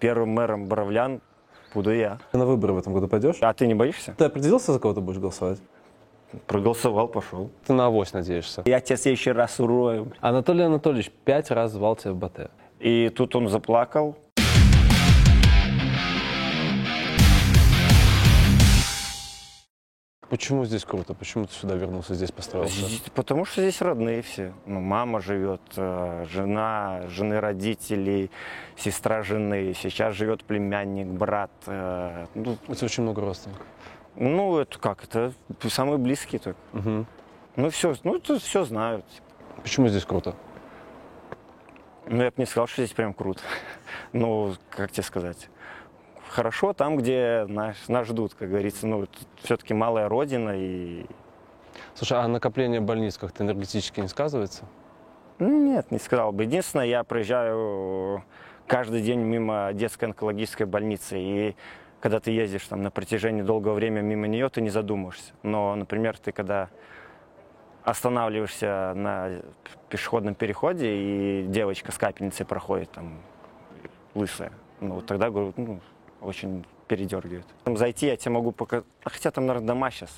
первым мэром Боровлян буду я. Ты на выборы в этом году пойдешь? А ты не боишься? Ты определился, за кого ты будешь голосовать? Проголосовал, пошел. Ты на авось надеешься. Я тебя в следующий раз урою. Анатолий Анатольевич пять раз звал тебя в БТ. И тут он заплакал. Почему здесь круто? Почему ты сюда вернулся, здесь построился? Потому что здесь родные все. Ну, мама живет, э, жена, жены родителей, сестра жены. Сейчас живет племянник, брат. э, Ну, У тебя очень много родственников. ну, это как? Это самые близкие только. Мгм. Ну, все, ну, тут все знают. Почему здесь круто? Ну, я бы не сказал, что здесь прям круто. Ну, как тебе сказать? Хорошо там, где нас, нас ждут, как говорится. Ну, все-таки малая родина и... Слушай, а накопление больниц как-то энергетически не сказывается? Ну, Нет, не сказал бы. Единственное, я проезжаю каждый день мимо детской онкологической больницы. И когда ты ездишь там на протяжении долгого времени мимо нее, ты не задумываешься. Но, например, ты когда останавливаешься на пешеходном переходе, и девочка с капельницей проходит там лысая, ну, тогда, говорю, ну, очень передергивает. Там зайти я тебе могу показать, хотя там, наверное, дома сейчас,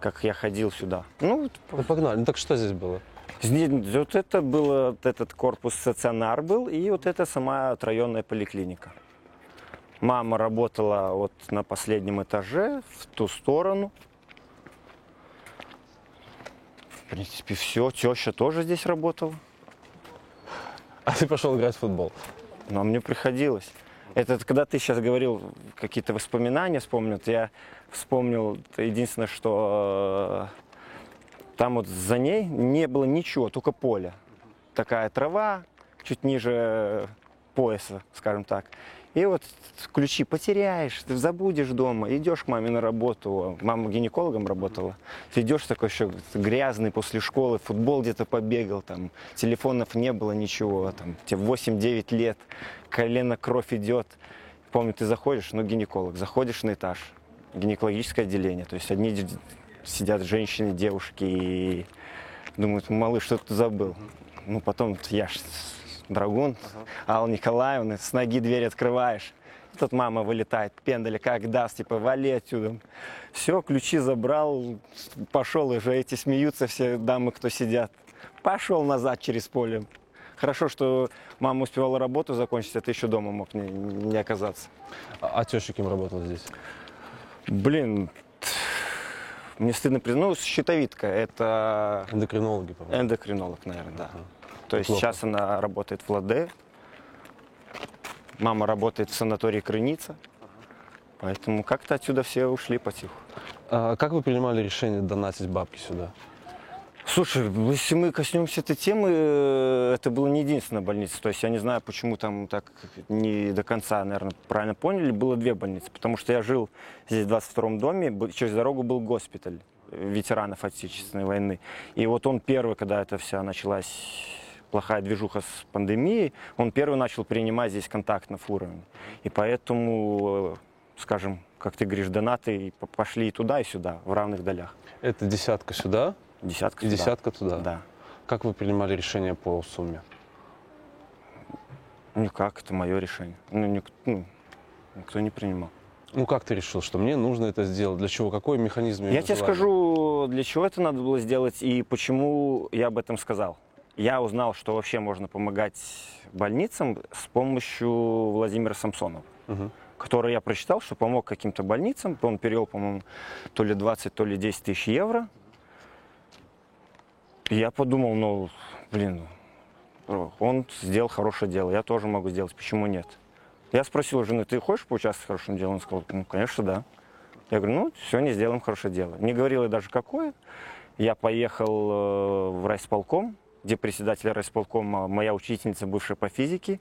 как я ходил сюда. Ну, Ну погнали. Ну так что здесь было? Здесь Вот это было, вот этот корпус стационар был, и вот это сама районная поликлиника. Мама работала вот на последнем этаже, в ту сторону. В принципе, все. Теща тоже здесь работала. А ты пошел играть в футбол. Но мне приходилось. Это когда ты сейчас говорил какие-то воспоминания, вспомнил, я вспомнил единственное, что э, там вот за ней не было ничего, только поле. Такая трава, чуть ниже пояса, скажем так. И вот ключи потеряешь, ты забудешь дома, идешь к маме на работу, мама гинекологом работала, ты идешь такой еще грязный после школы, футбол где-то побегал, там, телефонов не было, ничего, там, тебе 8-9 лет, колено кровь идет. Помню, ты заходишь, ну, гинеколог, заходишь на этаж, гинекологическое отделение, то есть одни сидят женщины, девушки и думают, малыш, что ты забыл? Ну, потом я ж драгун, Алла Николаевна, с ноги дверь открываешь. И Тут мама вылетает, пендаля как даст, типа, вали отсюда. Все, ключи забрал, пошел, уже эти смеются все дамы, кто сидят. Пошел назад через поле. Хорошо, что мама успевала работу закончить, а ты еще дома мог не, не оказаться. А, а теща кем работала здесь? Блин, мне стыдно признать, ну, щитовидка, это Эндокринологи, по-моему. эндокринолог, наверное, да. Ага. То есть Плохо. сейчас она работает в Ладе, мама работает в санатории Крыница, поэтому как-то отсюда все ушли потиху. А как вы принимали решение донатить бабки сюда? Слушай, если мы коснемся этой темы, э, это была не единственная больница. То есть я не знаю, почему там так не до конца, наверное, правильно поняли. Было две больницы, потому что я жил здесь в 22-м доме, через дорогу был госпиталь ветеранов Отечественной войны. И вот он первый, когда эта вся началась плохая движуха с пандемией, он первый начал принимать здесь контактных уровень. И поэтому, э, скажем, как ты говоришь, донаты пошли и туда, и сюда, в равных долях. Это десятка сюда Десятка и сюда. десятка туда. Да. Как вы принимали решение по сумме? Никак, это мое решение. Ну, ник- ну, никто не принимал. Ну как ты решил, что мне нужно это сделать? Для чего? Какой механизм? Я тебе скажу, для чего это надо было сделать и почему я об этом сказал. Я узнал, что вообще можно помогать больницам с помощью Владимира Самсонова, Мгм. который я прочитал, что помог каким-то больницам. Он перевел, по-моему, то ли 20, то ли 10 тысяч евро. И я подумал, ну, блин, он сделал хорошее дело, я тоже могу сделать, почему нет? Я спросил жены, ты хочешь поучаствовать в хорошем деле? Он сказал, ну, конечно, да. Я говорю, ну, сегодня сделаем хорошее дело. Не говорил я даже какое. Я поехал э, в райсполком, где председатель райсполкома моя учительница, бывшая по физике.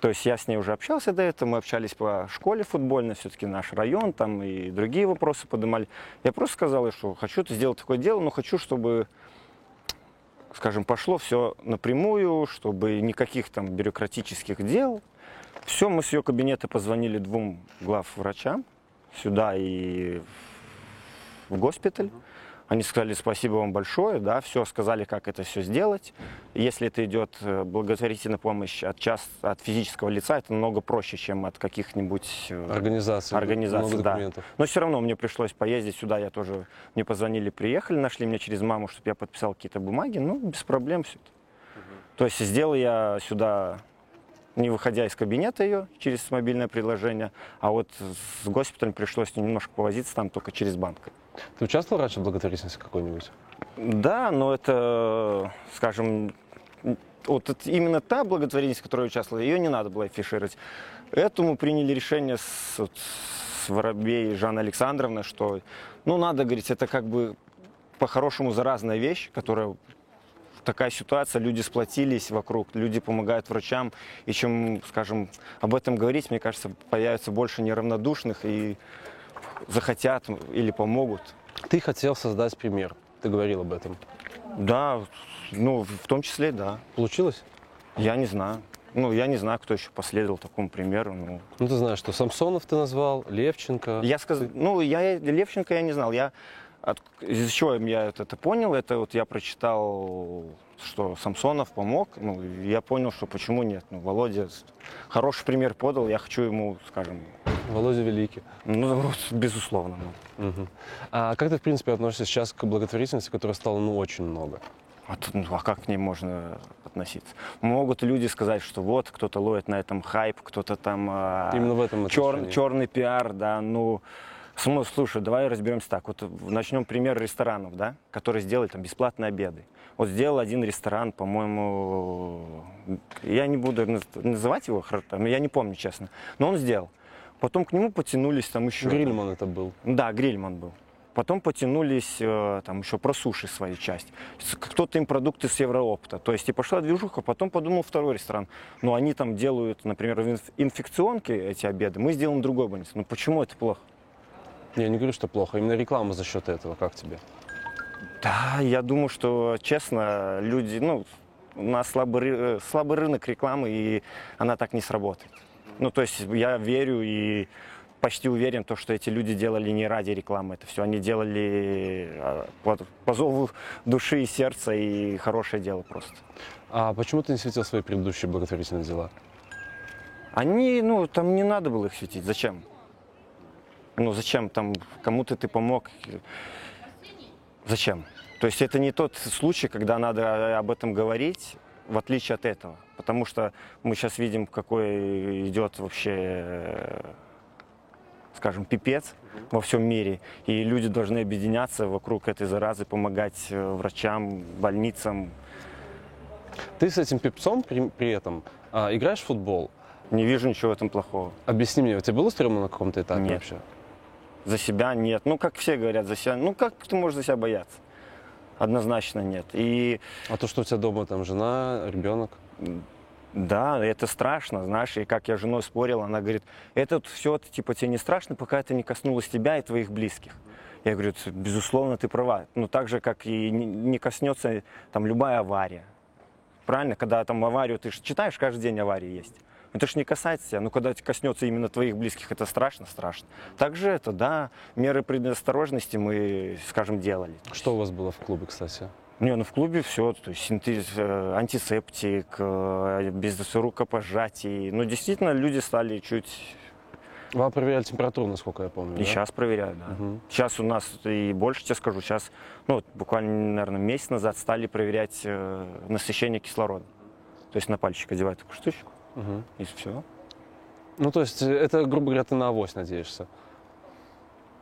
То есть я с ней уже общался до этого, мы общались по школе футбольной, все-таки наш район, там и другие вопросы поднимали. Я просто сказал что хочу сделать такое дело, но хочу, чтобы, скажем, пошло все напрямую, чтобы никаких там бюрократических дел. Все, мы с ее кабинета позвонили двум главврачам, сюда и в госпиталь. Они сказали спасибо вам большое, да, все сказали, как это все сделать. Если это идет э, благотворительная помощь от, част, от физического лица, это намного проще, чем от каких-нибудь э, Организации. организаций. Много да. документов. Но все равно мне пришлось поездить сюда, я тоже, мне позвонили, приехали, нашли меня через маму, чтобы я подписал какие-то бумаги, ну, без проблем все это. То есть сделал я сюда, не выходя из кабинета ее, через мобильное приложение, а вот с госпиталем пришлось немножко повозиться там только через банк. Ты участвовал раньше в благотворительности какой-нибудь? Да, но это, скажем, вот именно та благотворительность, в которой я участвовал, ее не надо было афишировать. Этому приняли решение с, вот, с Воробей Жанна Александровна, что, ну, надо говорить, это как бы по-хорошему заразная вещь, которая такая ситуация, люди сплотились вокруг, люди помогают врачам, и чем, скажем, об этом говорить, мне кажется, появится больше неравнодушных и захотят или помогут. Ты хотел создать пример. Ты говорил об этом. Да, ну, в том числе, да. Получилось? Я не знаю. Ну, я не знаю, кто еще последовал такому примеру. Ну, Ну, ты знаешь, что Самсонов ты назвал, Левченко. я сказал, ну, я Левченко я не знал. Я от, из чего я это, это понял, это вот я прочитал, что Самсонов помог. Ну, я понял, что почему нет. Ну, Володя хороший пример подал, я хочу ему, скажем, Володя Великий. ну, безусловно. ну. Мгм. А как ты, в принципе, относишься сейчас к благотворительности, которой стало, ну, очень много? А, тут, ну, а как к ней можно относиться? Могут люди сказать, что вот кто-то ловит на этом хайп, кто-то там а, Именно в этом чер- черный пиар, да, ну см- слушай, давай разберемся так. Вот начнем пример ресторанов, да, которые сделали там бесплатные обеды. Вот сделал один ресторан, по-моему, я не буду наз- называть его, я не помню, честно, но он сделал. Потом к нему потянулись там еще. Грильман это был. Да, Грильман был. Потом потянулись э, там еще про суши свою часть. Кто-то им продукты с Евроопта. То есть и пошла движуха, потом подумал второй ресторан. Ну, они там делают, например, в инф- инфекционки эти обеды, мы сделаем другой больнице. Ну, почему это плохо? Я не говорю, что плохо, именно реклама за счет этого. Как тебе? Да, я думаю, что, честно, люди, ну, у нас слабый, э, слабый рынок рекламы, и она так не сработает. Ну, то есть я верю и почти уверен, то, что эти люди делали не ради рекламы это все. Они делали э, по, по зову души и сердца, и хорошее дело просто. А почему ты не светил свои предыдущие благотворительные дела? Они, ну, там не надо было их светить. Зачем? Ну, зачем там кому-то ты помог? Зачем? То есть это не тот случай, когда надо об этом говорить, в отличие от этого. Потому что мы сейчас видим, какой идет вообще, э, скажем, пипец во всем мире. И люди должны объединяться вокруг этой заразы, помогать э, врачам, больницам. Ты с этим пипцом при, при этом а, играешь в футбол. Не вижу ничего в этом плохого. Объясни мне, у тебя было стрёмно на каком-то этапе Нет. вообще? За себя нет. Ну, как все говорят, за себя. Ну, как ты можешь за себя бояться? Однозначно нет. И А то, что у тебя дома там жена, ребенок? да, это страшно, знаешь, и как я с женой спорил, она говорит, это все, типа, тебе не страшно, пока это не коснулось тебя и твоих близких. Я говорю, «Ц- безусловно, ты права. Ну, так же, как и не- не коснется там любая авария. Правильно? Когда там аварию, ты же читаешь, каждый день аварии есть. Это ж не касается тебя. Ну, когда коснется именно твоих близких, это страшно, страшно. Также это, да, меры предосторожности мы, скажем, делали. Что у вас было в клубе, кстати? Не, ну в клубе все, то есть синтез, э, антисептик, э, без рукопожатий. Ну, действительно, люди стали чуть... Вам проверяли температуру, насколько я помню, И да? сейчас проверяют, да. Мгм. Сейчас у нас, и больше тебе скажу, сейчас, ну, вот буквально, наверное, месяц назад стали проверять э, насыщение кислорода. То есть на пальчик одевают такую штучку, Мгм. и все. Ну, то есть, э, это, грубо говоря, ты на авось надеешься.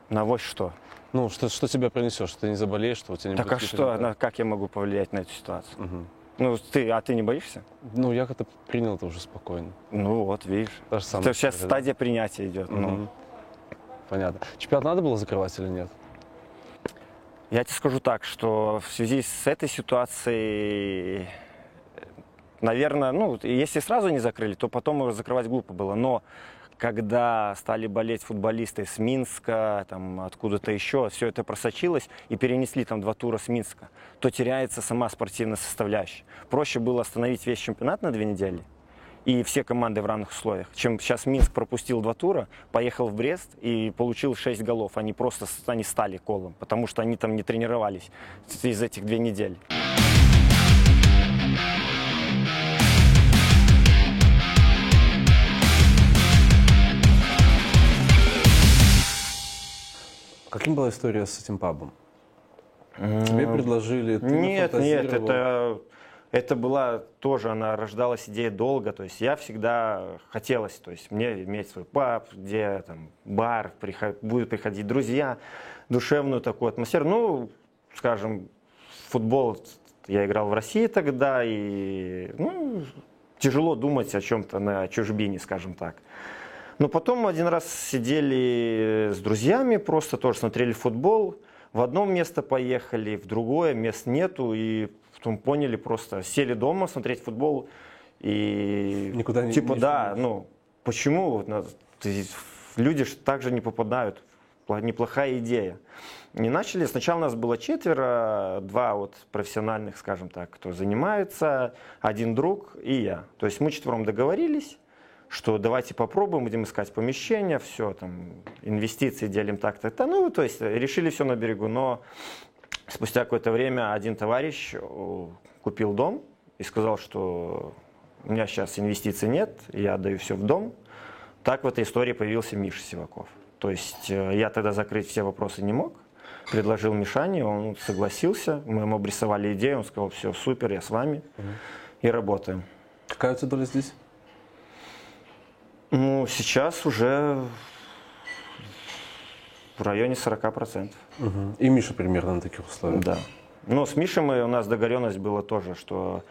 На вот что. Ну, что, что тебя принесет, что ты не заболеешь, что у тебя не Так будет а каких-то что, результатов? на- как я могу повлиять на эту ситуацию? Мгм. Ну, ты, а ты не боишься? Ну, я как-то принял это уже спокойно. Ну вот, видишь. Та же самая Это сейчас да? стадия принятия идет. Ну, Мгм. Понятно. Чемпионат надо было закрывать или нет? Я тебе скажу так, что в связи с этой ситуацией, наверное, ну, если сразу не закрыли, то потом его закрывать глупо было. Но когда стали болеть футболисты с Минска, там откуда-то еще, все это просочилось и перенесли там два тура с Минска, то теряется сама спортивная составляющая. Проще было остановить весь чемпионат на две недели и все команды в равных условиях. Чем сейчас Минск пропустил два тура, поехал в Брест и получил 6 голов. Они просто они стали колом, потому что они там не тренировались из этих две недели. Каким была история с этим пабом? Тебе предложили, ты Нет, нет, это, это была тоже, она рождалась идея долго, то есть я всегда хотелось, то есть мне иметь свой паб, где там бар, приход- будут приходить друзья, душевную такую атмосферу. Ну, скажем, футбол я играл в России тогда, и ну, тяжело думать о чем-то на чужбине, скажем так. Но потом один раз сидели с друзьями, просто тоже смотрели футбол. В одно место поехали, в другое, мест нету. И потом поняли просто, сели дома смотреть футбол. И Никуда не- Типа, не да, снимешь. ну, почему? Люди же также не попадают. Неплохая идея. Не начали. Сначала нас было четверо, два вот профессиональных, скажем так, кто занимается, один друг и я. То есть мы четвером договорились, что давайте попробуем, будем искать помещение, все, там, инвестиции делим так-то. то Ну, то есть решили все на берегу. Но спустя какое-то время один товарищ э, купил дом и сказал, что у меня сейчас инвестиций нет, я отдаю все в дом. Так в этой истории появился Миша Сиваков. То есть э, я тогда закрыть все вопросы не мог. Предложил Мишане, он согласился, мы ему обрисовали идею, он сказал, все, супер, я с вами и работаем. Какая у тебя доля здесь? Ну, сейчас уже в районе 40%. Мгм. И Миша примерно на таких условиях. Да. Но с Мишей мы, у нас договоренность была тоже, что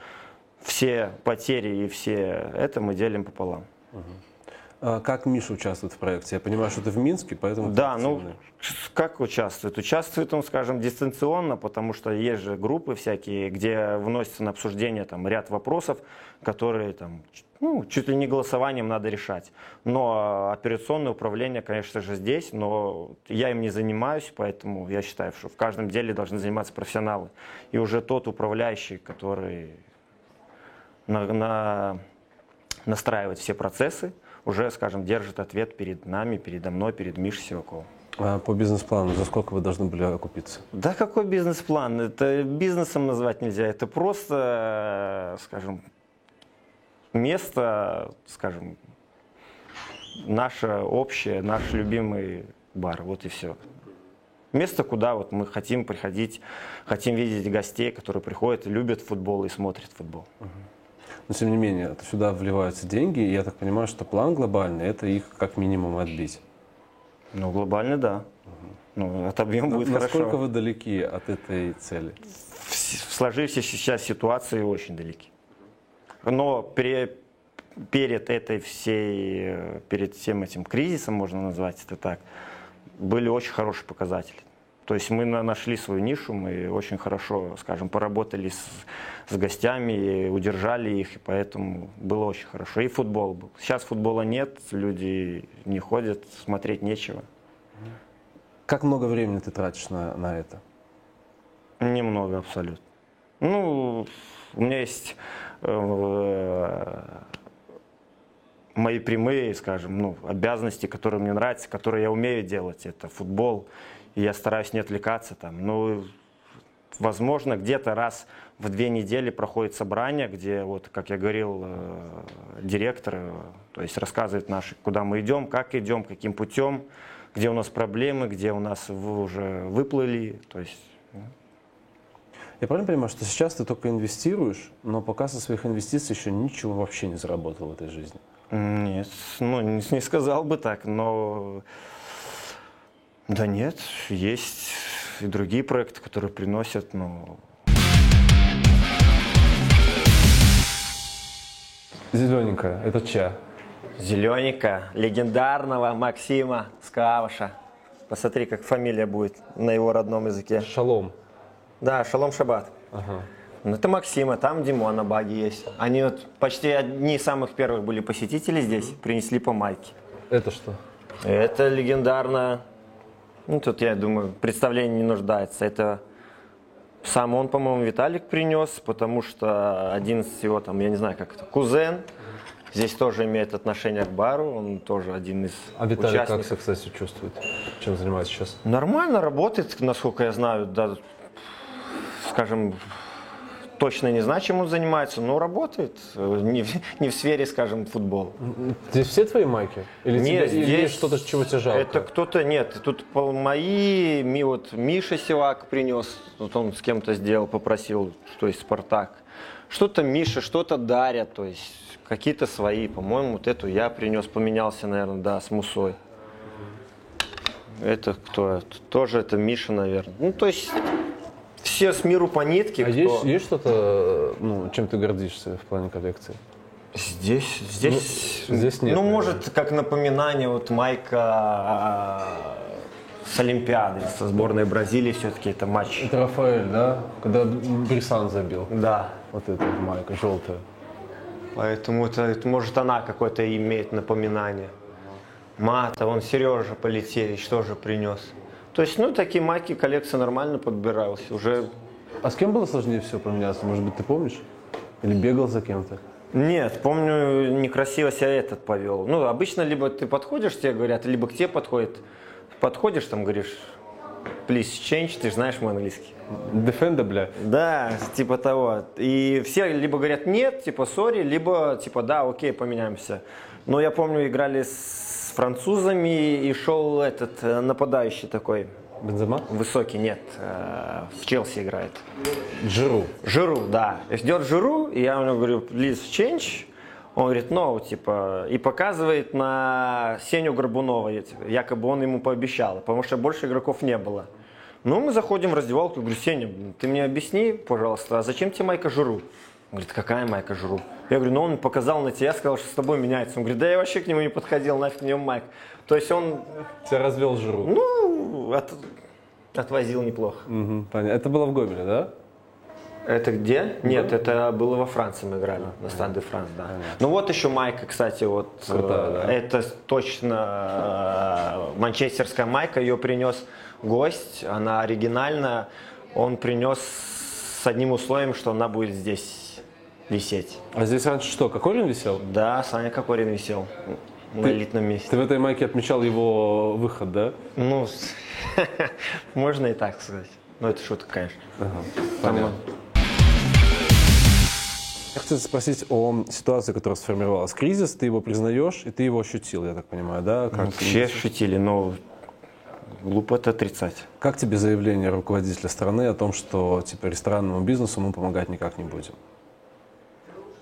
все потери и все это мы делим пополам. А как Миша участвует в проекте? Я понимаю, что ты в Минске, поэтому... Да, ну как участвует? Участвует он, скажем, дистанционно, потому что есть же группы всякие, где вносится на обсуждение там ряд вопросов, которые там ну, чуть ли не голосованием надо решать. Но операционное управление, конечно же, здесь, но я им не занимаюсь, поэтому я считаю, что в каждом деле должны заниматься профессионалы. И уже тот управляющий, который на- на- настраивает все процессы, уже, скажем, держит ответ перед нами, передо мной, перед Мишей Сиваковым. А по бизнес-плану, за сколько вы должны были окупиться? Да какой бизнес-план? Это бизнесом назвать нельзя. Это просто, э, скажем, место, скажем, наше общее, наш любимый бар. Вот и все. Место, куда вот мы хотим приходить, хотим видеть гостей, которые приходят любят футбол и смотрят футбол. Но тем не менее, сюда вливаются деньги, и я так понимаю, что план глобальный – это их как минимум отбить. Ну, глобально, да. Ну, отобьем будет Насколько хорошо. вы далеки от этой цели? в в сложившейся сейчас ситуации очень далеки. Но пре- перед этой всей, перед всем этим кризисом, можно назвать это так, были очень хорошие показатели. То есть мы на- нашли свою нишу, мы очень хорошо, скажем, поработали с, с гостями, удержали их, и поэтому было очень хорошо. И футбол был. Сейчас футбола нет, люди не ходят, смотреть нечего. Как много времени ты тратишь на, на это? Немного абсолютно. Ну, у меня есть э, мои прямые, скажем, ну, обязанности, которые мне нравятся, которые я умею делать. Это футбол, и я стараюсь не отвлекаться там. Ну, возможно, где-то раз в две недели проходит собрание, где, вот, как я говорил, э, директор, э, то есть рассказывает наши, куда мы идем, как идем, каким путем, где у нас проблемы, где у нас вы уже выплыли, то есть Я правильно понимаю, что сейчас ты только инвестируешь, но пока со своих инвестиций еще ничего вообще не заработал в этой жизни? Нет, ну не, не сказал бы так, но да нет, есть и другие проекты, которые приносят, ну Зелененькая, это чья? зелененько легендарного Максима Скаваша. Посмотри, как фамилия будет на его родном языке. Шалом. Да, Шалом Шабат. Ага. Ну, это Максима, там Димон на баге есть. Они вот почти одни из самых первых были посетители здесь, принесли по майке. Это что? Это легендарно. Ну, тут, я думаю, представление не нуждается. Это сам он, по-моему, Виталик принес, потому что один из его, там, я не знаю, как это, кузен здесь тоже имеет отношение к бару, он тоже один из А Виталий как участников. себя, кстати, чувствует? Чем занимается сейчас? Нормально работает, насколько я знаю, да, скажем, точно не знаю, чем он занимается, но работает. Э, Не в, не в сфере, скажем, футбола. Здесь все твои майки? Или, Нет, тебе- или здесь есть что-то, чего тебе жалко? Это кто-то, нет, тут мои, ми, вот Миша Сивак принес, вот он с кем-то сделал, попросил, то есть Спартак. Что-то Миша, что-то Дарья, то есть какие-то свои, по-моему, вот эту я принес, поменялся, наверное, да, с Мусой. Это кто? Тоже это Миша, наверное. Ну, то есть все с миру по нитке. А кто- есть, есть что-то, ну, чем ты гордишься в плане коллекции? Здесь, здесь, Ну, здесь нет, Ну, наверное. может, как напоминание, вот майка а, с Олимпиады, со сборной Бразилии, все-таки это матч. Это Рафаэль, да? Когда Брисан забил. Да. Вот эта майка желтая. Поэтому это, это, может она какое-то имеет напоминание. Мата, вон Сережа Полетевич тоже принес. То есть, ну, такие майки коллекция нормально подбиралась. Уже А с кем было сложнее всего поменяться? Может быть, ты помнишь? Или бегал за кем-то? Нет, помню, некрасиво себя этот повел. Ну, обычно либо ты подходишь, тебе говорят, либо к тебе подходит. Подходишь, там говоришь, please change, ты же знаешь мой английский. Дефенда, бля. Да, типа того. И все либо говорят нет, типа сори, либо типа да, окей, поменяемся. Но я помню, играли с французами и шел этот э, нападающий такой, Бензема? высокий, нет, э, в Челси играет. Джиру. Жиру, да. Идет Жиру, и я ему говорю, please change. Он говорит, no, типа, и показывает на Сеню Горбунова, типа, якобы он ему пообещал, потому что больше игроков не было. Ну, мы заходим в раздевалку, говорю, Сеня, ты мне объясни, пожалуйста, а зачем тебе майка Жиру? Он говорит, какая майка Жиру? Я говорю, ну он показал на тебя, сказал, что с тобой меняется. Он говорит, да я вообще к нему не подходил, нафиг мне майк. То есть он, Тебя развел Жиру. ну, от- отвозил неплохо. Мгм, понятно. Это было в Гомеле, да? Это где? Нет, это было во Франции мы играли, на Стаде Франс, да. Ну вот еще майка, кстати, вот Крутая, э, да. это точно э, манчестерская майка, ее принес гость, она оригинальная, он принес с одним условием, что она будет здесь висеть. А здесь раньше что, Кокорин висел? Да, Саня Кокорин висел на Ты- элитном месте. Ты в этой майке отмечал его выход, да? Ну, можно и так сказать. Ну это шутка, конечно. Понятно. Я хотел спросить о ситуации, которая сформировалась. Кризис, ты его признаешь, и ты его ощутил, я так понимаю, да? Как, ну, все шутили, но глупо это отрицать. как тебе заявление руководителя страны о том, что типа ресторанному бизнесу мы помогать никак не будем?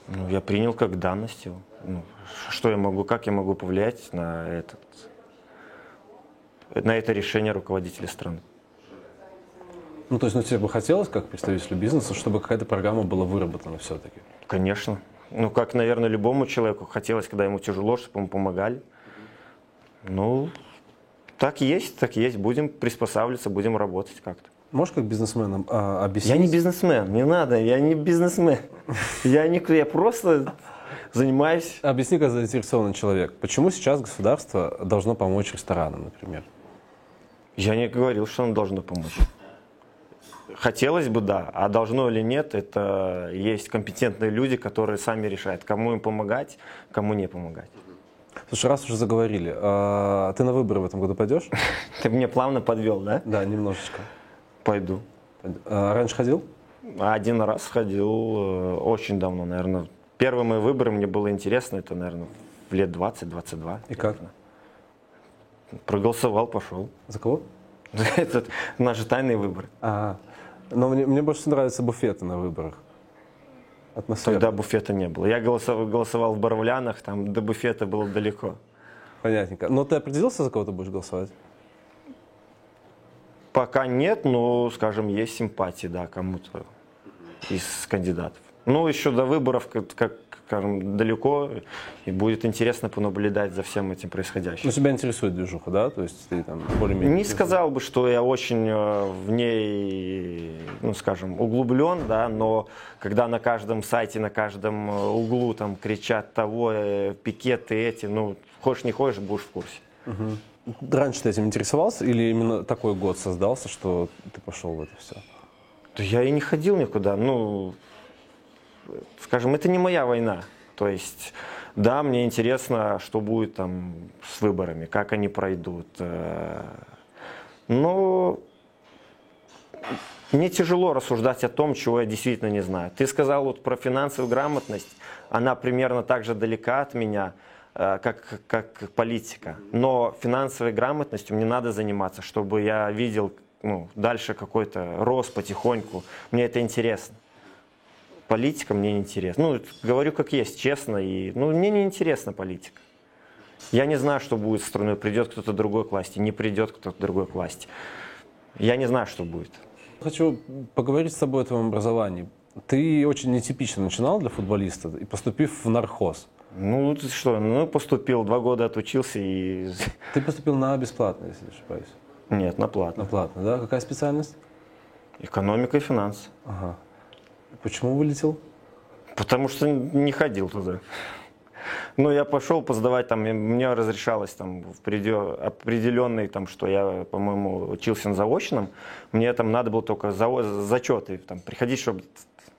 Ну, я принял как данность его. Ну, что я могу, как я могу повлиять на этот, на это решение руководителя страны? Ну, то есть, ну, тебе бы хотелось, как представителю бизнеса, чтобы какая-то программа была выработана все-таки? Конечно. Ну, как, наверное, любому человеку хотелось, когда ему тяжело, чтобы ему помогали. Ну, так есть, так есть. Будем приспосабливаться, будем работать как-то. Можешь как бизнесменам а, объяснить? Я не бизнесмен, не надо, я не бизнесмен. Я, не, я просто занимаюсь Объясни, как заинтересованный человек, почему сейчас государство должно помочь ресторанам, например? Я не говорил, что оно должно помочь. Хотелось бы, да. А должно или нет, это есть компетентные люди, которые сами решают, кому им помогать, кому не помогать. Слушай, раз уже заговорили, а, ты на выборы в этом году пойдешь? Ты мне плавно подвел, да? Да, немножечко. Пойду. А, раньше ходил? Один раз ходил э, очень давно, наверное. Первые мои выборы мне было интересно, это, наверное, в лет 20-22. И как? Проголосовал, пошел. За кого? Это наши тайные выборы. А, но мне, мне больше нравятся буфеты на выборах. Атмосфера. Тогда буфета не было. Я голосовал, голосовал в Боровлянах, там до буфета было далеко. Понятненько. Но ты определился, за кого ты будешь голосовать? Пока нет, но, скажем, есть симпатии, да, кому-то из кандидатов. Ну, еще до выборов, как, как скажем, далеко, и будет интересно понаблюдать за всем этим происходящим. Ну, тебя интересует движуха, да? То есть ты там более-менее... Не сказал бы, что я очень э, в ней, ну, скажем, углублен, да, но когда на каждом сайте, на каждом э, углу там кричат того, э, пикеты эти, ну, хочешь не хочешь, будешь в курсе. Раньше ты этим интересовался или именно такой год создался, что ты пошел в это все? Да я и не ходил никуда, ну, скажем, это не моя война. То есть, да, мне интересно, что будет там с выборами, как они пройдут. Э, но мне тяжело рассуждать о том, чего я действительно не знаю. Ты сказал вот про финансовую грамотность, она примерно так же далека от меня, как, как политика. Но финансовой грамотностью мне надо заниматься, чтобы я видел ну, дальше какой-то рост потихоньку. Мне это интересно. Политика мне не интересна. Ну, говорю как есть, честно. И, ну, мне не интересна политика. Я не знаю, что будет с страной. Придет кто-то другой к власти, не придет кто-то другой к власти. Я не знаю, что будет. Хочу поговорить с тобой о твоем образовании. Ты очень нетипично начинал для футболиста, и поступив в нархоз. Ну, что, ну, поступил, два года отучился и... Ты поступил на бесплатно, если не ошибаюсь. Нет, на платно. На платно, да? Какая специальность? Экономика и финансы. Ага. Почему вылетел? Потому что не ходил туда. Ну, я пошел посдавать, там, мне разрешалось там в предел, определенный, там, что я, по-моему, учился на заочном, мне там надо было только за, зачеты, там, приходить, чтобы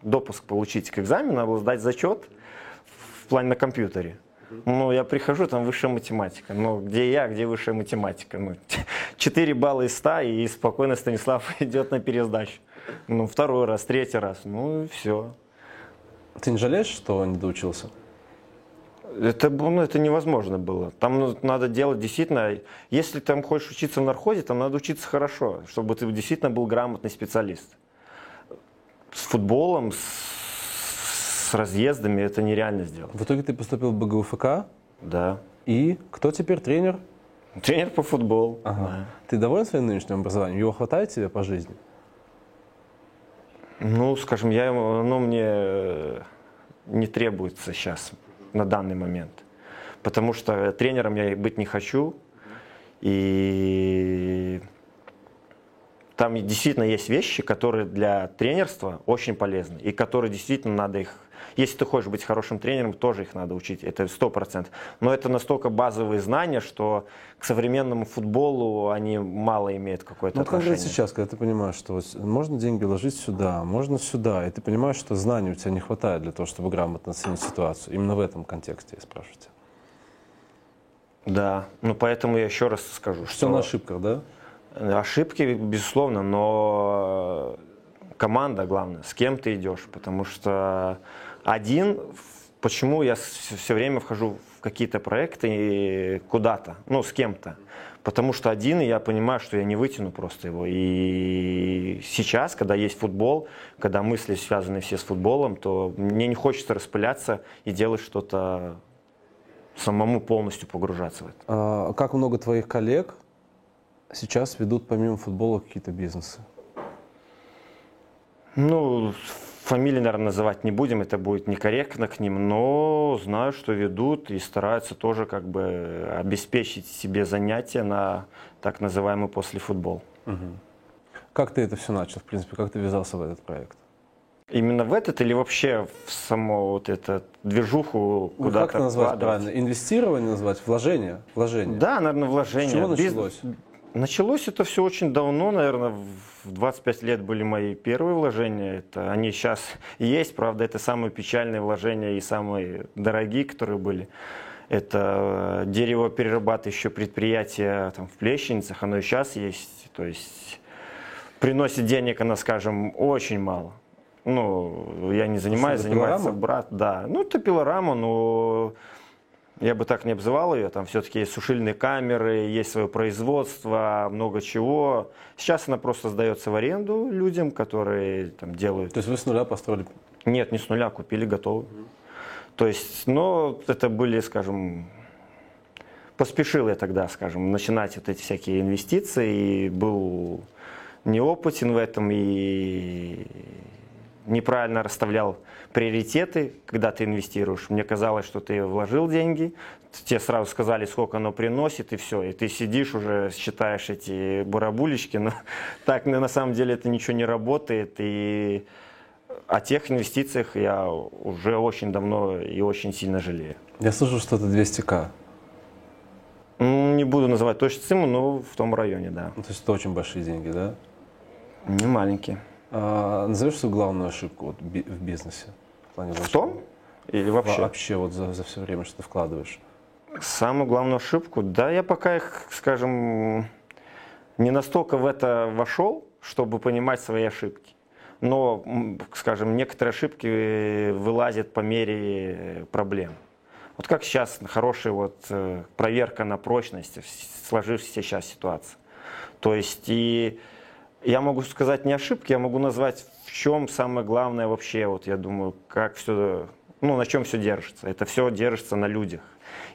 допуск получить к экзамену, надо было сдать зачет в плане на компьютере. Ну, я прихожу, там высшая математика. Ну, где я, где высшая математика? Ну, 4 балла из 100, и спокойно Станислав идет на пересдачу. Ну, второй раз, третий раз. Ну, и все. Ты не жалеешь, что не доучился? Это, ну, это невозможно было. Там ну, надо делать действительно, если там хочешь учиться в нархозе, там надо учиться хорошо, чтобы ты действительно был грамотный специалист. С футболом, с, разъездами это нереально сделать. В итоге ты поступил в БГУФК? Да. И кто теперь тренер? Тренер по футболу. Ага. Да. Ты доволен своим нынешним образованием? Его хватает тебе по жизни? Ну, скажем, я, оно мне не требуется сейчас на данный момент. Потому что тренером я быть не хочу. И там действительно есть вещи, которые для тренерства очень полезны. И которые действительно надо их если ты хочешь быть хорошим тренером, тоже их надо учить, это сто процентов. Но это настолько базовые знания, что к современному футболу они мало имеют какое-то ну, отношение. конкретно сейчас, когда ты понимаешь, что можно деньги ложить сюда, можно сюда, и ты понимаешь, что знаний у тебя не хватает для того, чтобы грамотно оценить ситуацию. Именно в этом контексте я спрашиваю тебя. Да, ну поэтому я еще раз скажу, Все что... на ошибках, да? Ошибки, безусловно, но команда главное, с кем ты идешь, потому что один, почему я все время вхожу в какие-то проекты куда-то, ну, с кем-то. Потому что один, я понимаю, что я не вытяну просто его. И сейчас, когда есть футбол, когда мысли связаны все с футболом, то мне не хочется распыляться и делать что-то самому полностью погружаться в это. А как много твоих коллег сейчас ведут помимо футбола какие-то бизнесы? Ну, Фамилии, наверное, называть не будем, это будет некорректно к ним, но знаю, что ведут и стараются тоже как бы обеспечить себе занятия на так называемый послефутбол. Угу. Как ты это все начал, в принципе, как ты ввязался в этот проект? Именно в этот или вообще в саму вот эту движуху ну, куда-то Как назвать правильно? Инвестирование назвать? Вложение? Вложение? Да, наверное, вложение. С чего началось? Биз... Началось это все очень давно, наверное, в 25 лет были мои первые вложения. Это они сейчас есть, правда, это самые печальные вложения и самые дорогие, которые были. Это э, деревоперерабатывающее предприятие там, в Плещеницах, оно и сейчас есть. То есть приносит денег она, скажем, очень мало. Ну, я не занимаюсь, занимается брат, да. Ну, это пилорама, но я бы так не обзывал ее, там все-таки есть сушильные камеры, есть свое производство, много чего. Сейчас она просто сдается в аренду людям, которые там делают. То есть вы с нуля построили? Нет, не с нуля, купили готовый. Mm-hmm. То есть, но это были, скажем, поспешил я тогда, скажем, начинать вот эти всякие инвестиции, и был неопытен в этом, и неправильно расставлял приоритеты, когда ты инвестируешь. Мне казалось, что ты вложил деньги, тебе сразу сказали, сколько оно приносит, и все. И ты сидишь уже, считаешь эти барабулечки, но так на самом деле это ничего не работает. И о тех инвестициях я уже очень давно и очень сильно жалею. Я слышу, что это 200к. Не буду называть точно сумму, но в том районе, да. Ну, то есть это очень большие деньги, да? Не маленькие. А, назовешь свою главную ошибку вот, в бизнесе? В, в том? Или вообще? Вообще вот за, за все время, что ты вкладываешь. Самую главную ошибку? Да, я пока их, скажем, не настолько в это вошел, чтобы понимать свои ошибки. Но, скажем, некоторые ошибки вылазят по мере проблем. Вот как сейчас хорошая вот э, проверка на прочность сложившейся сейчас ситуации. То есть и я могу сказать не ошибки, я могу назвать в чем самое главное вообще, вот я думаю, как все, ну на чем все держится. Это все держится на людях.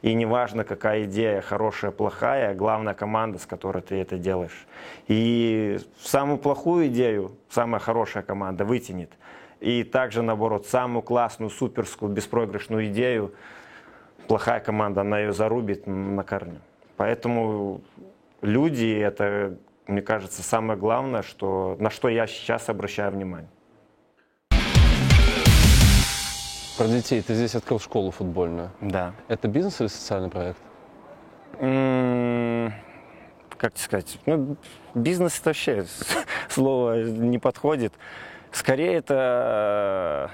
И неважно, какая идея, хорошая, плохая, главная команда, с которой ты это делаешь. И самую плохую идею самая хорошая команда вытянет. И также, наоборот, самую классную, суперскую, беспроигрышную идею плохая команда, она ее зарубит на корню. Поэтому люди, это, мне кажется, самое главное, что, на что я сейчас обращаю внимание. Про детей. Ты здесь открыл школу футбольную. Да. Это бизнес или социальный проект? М, Как тебе сказать? Ну, бизнес это вообще слово не подходит. Скорее это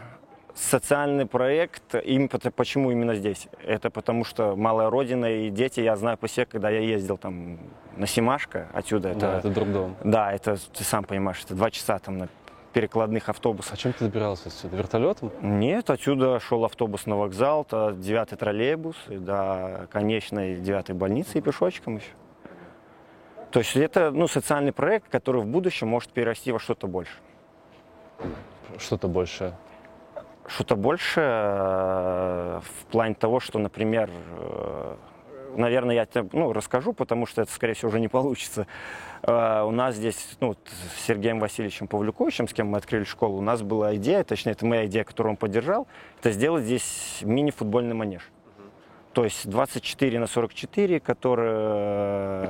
социальный проект. Им, почему именно здесь? Это потому что малая родина и дети, я знаю по себе, когда я ездил там на Симашко, отсюда это... Да, это дурдом. Да, это, ты сам понимаешь, это два часа там на перекладных автобусах. А чем ты добирался отсюда? Вертолетом? Нет, отсюда шел автобус на вокзал, то девятый троллейбус, и до конечной девятой больницы и пешочком еще. То есть это ну, социальный проект, который в будущем может перерасти во что-то больше. Что-то большее. Что-то больше э, в плане того, что, например, э, наверное, я тебе ну, расскажу, потому что это, скорее всего, уже не получится. Э, У нас здесь, ну, с Сергеем Васильевичем Павлюковичем, с кем мы открыли школу, у нас была идея, точнее, это моя идея, которую он поддержал, это сделать здесь мини-футбольный манеж. То есть 24 на 44, которое